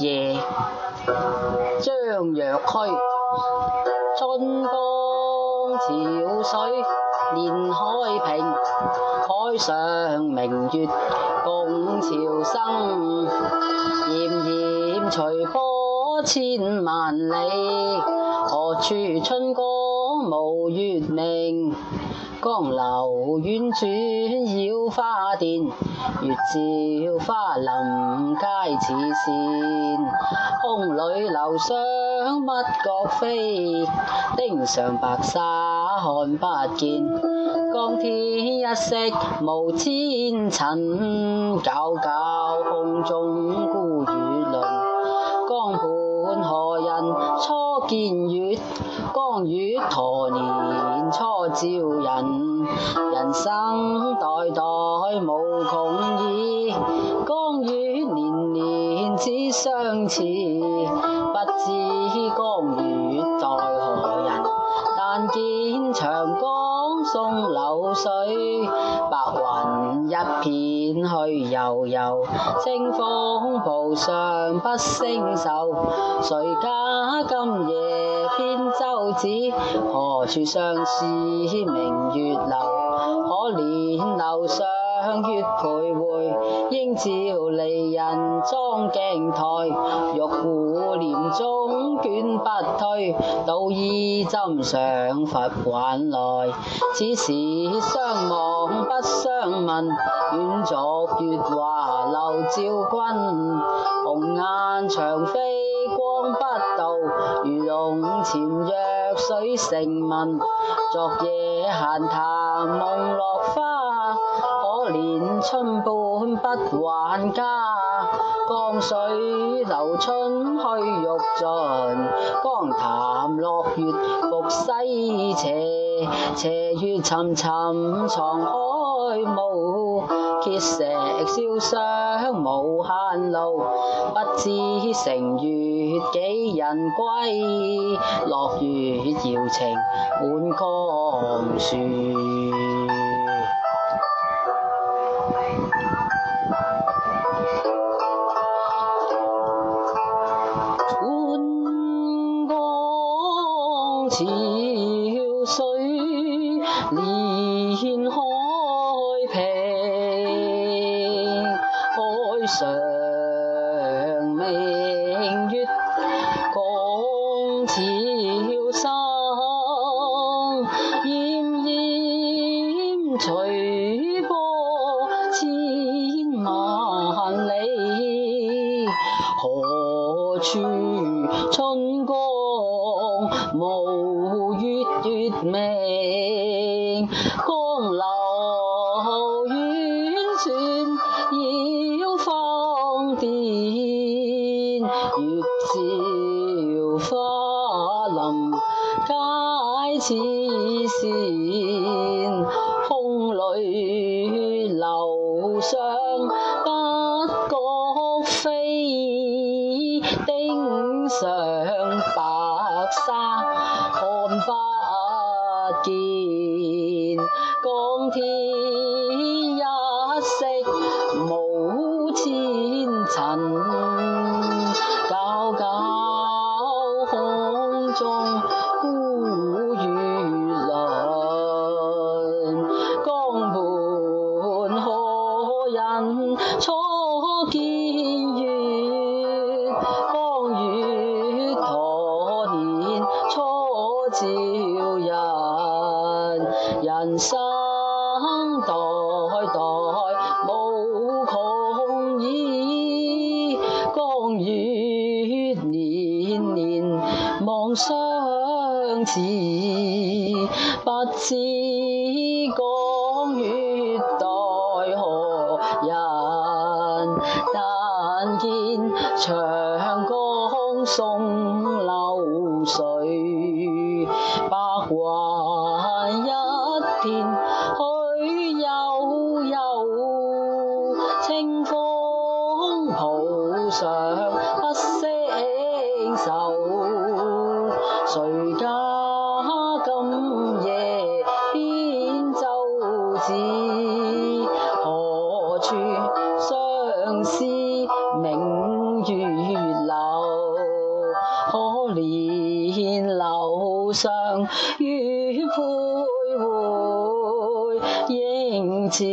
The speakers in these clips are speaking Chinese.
夜，张若虚，春江潮水连海平，海上明月共潮生，滟滟随波千万里，何处春歌？无月明，江流远转绕花店，月照花林皆似线。空里流霜不觉飞，汀上白沙看不见。江天一色无纤尘，皎皎空中孤。天月光月，陀年初照人。人生代代无穷已，江月年年只相似。不知江月在何人，但见长江送流水。云一片去悠悠，清风浦上不胜愁。谁家今夜扁舟子？何处相思明月楼？可怜楼上向月徘徊，应照离人妆镜台。玉壶帘中卷不退，道衣斟上佛还来。此时相望不相闻，远作月华留照君。红雁长飞光不到，如龙潜跃水成文。昨夜闲谈梦落花。多年春半不还家，江水流春去欲尽，江潭落月复西斜，斜月沉沉藏开雾，碣石烧伤无限路，不知乘月几人归？落月摇情满江树。明月共此。痴心。不知江月待何人，但见长江送流水，白云一片。会应照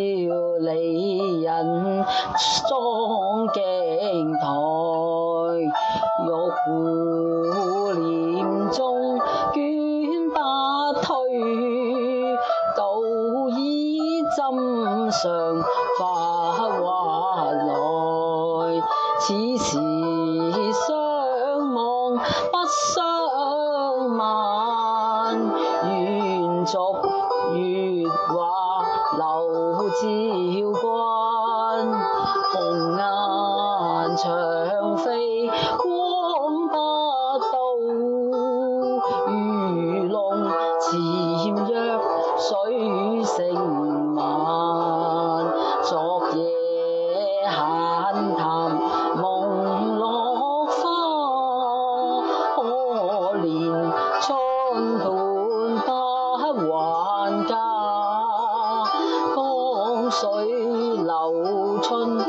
离人月华流照关，红雁长飞光不度，鱼龙潜跃水成文。昨夜闲谈梦落花，可怜春。春去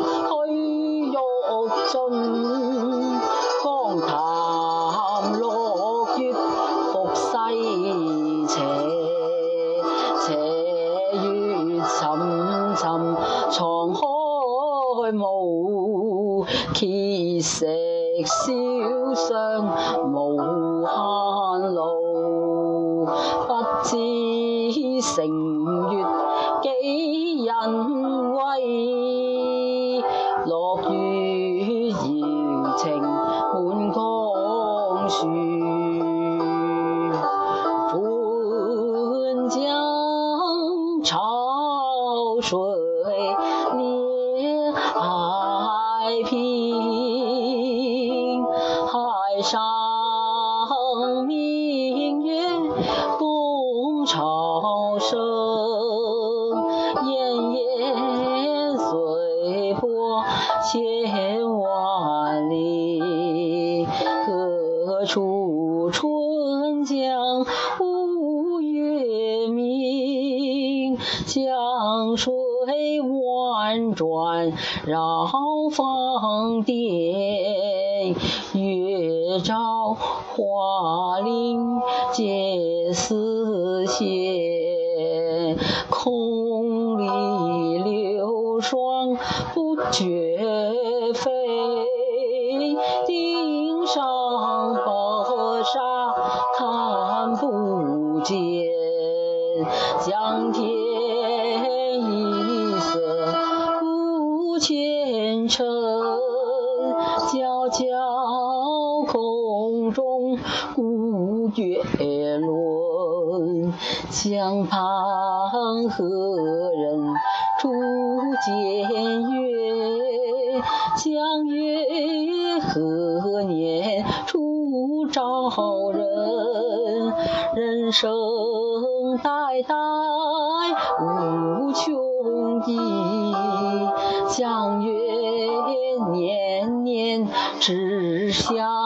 欲尽，江潭落月复西斜。斜月沉沉藏海雾，碣石潇湘无限路。不知成。绕芳甸，月照花林皆似霰。月轮，江畔，何人初见月？江月何年初照人？人生代代无穷已，江月年年只相。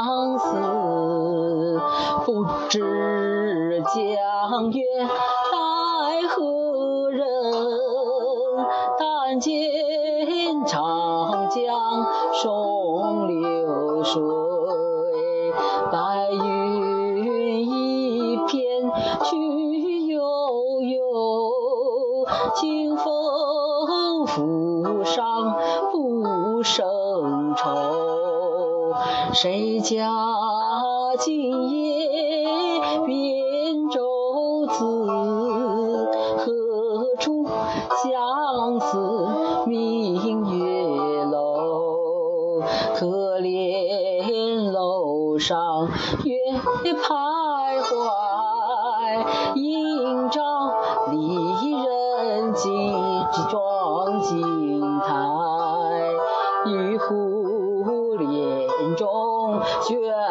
相月待何人？但见长江送流水，白云一片去悠悠，清风拂上不胜愁。谁家今夜？的徘徊，映照离人几只妆镜台，玉壶帘中卷。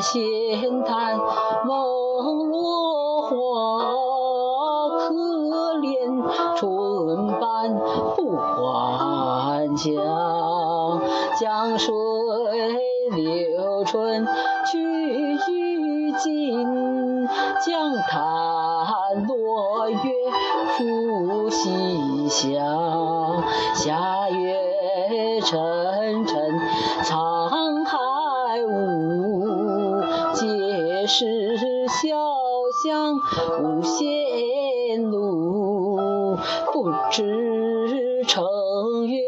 闲谈梦落花，可怜春半不还家。江水流春去欲尽，江潭落月复西下。夏月城。江无限路，不知乘月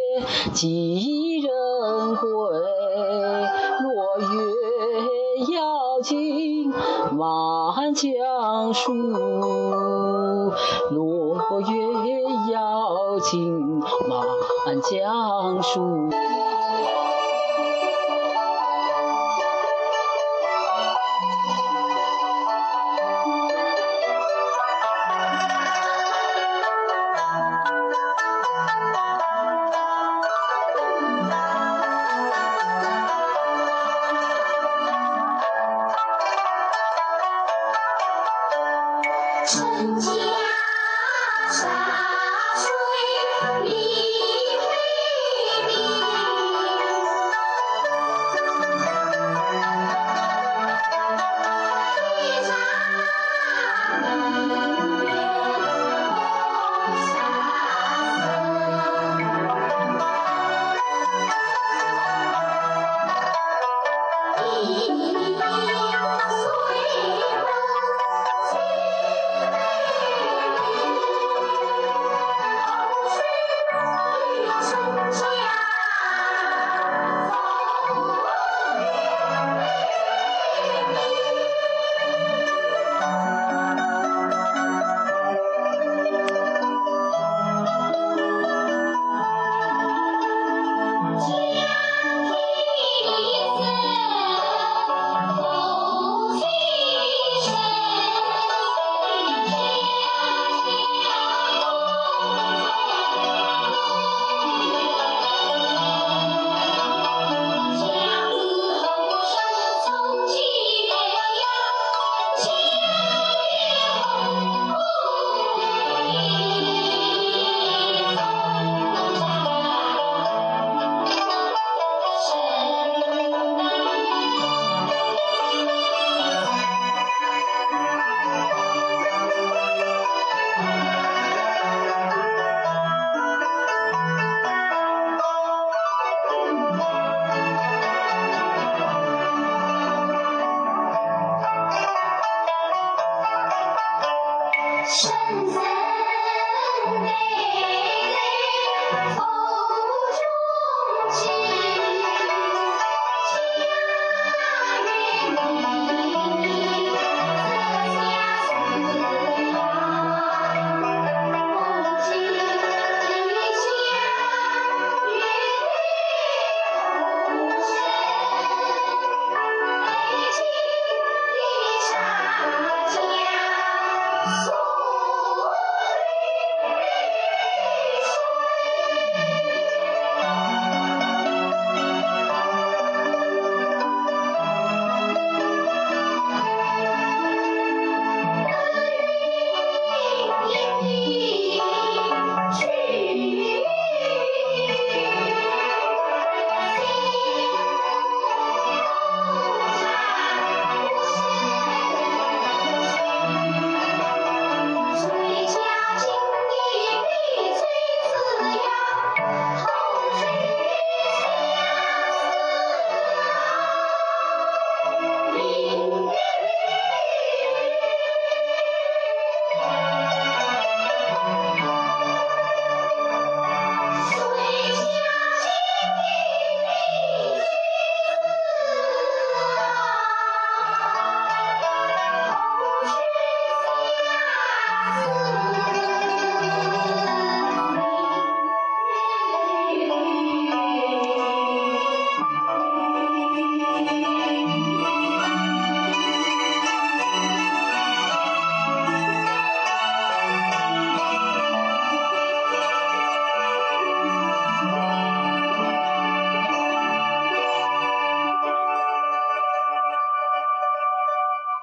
几人归？落月摇情满江树，落月摇情满江树。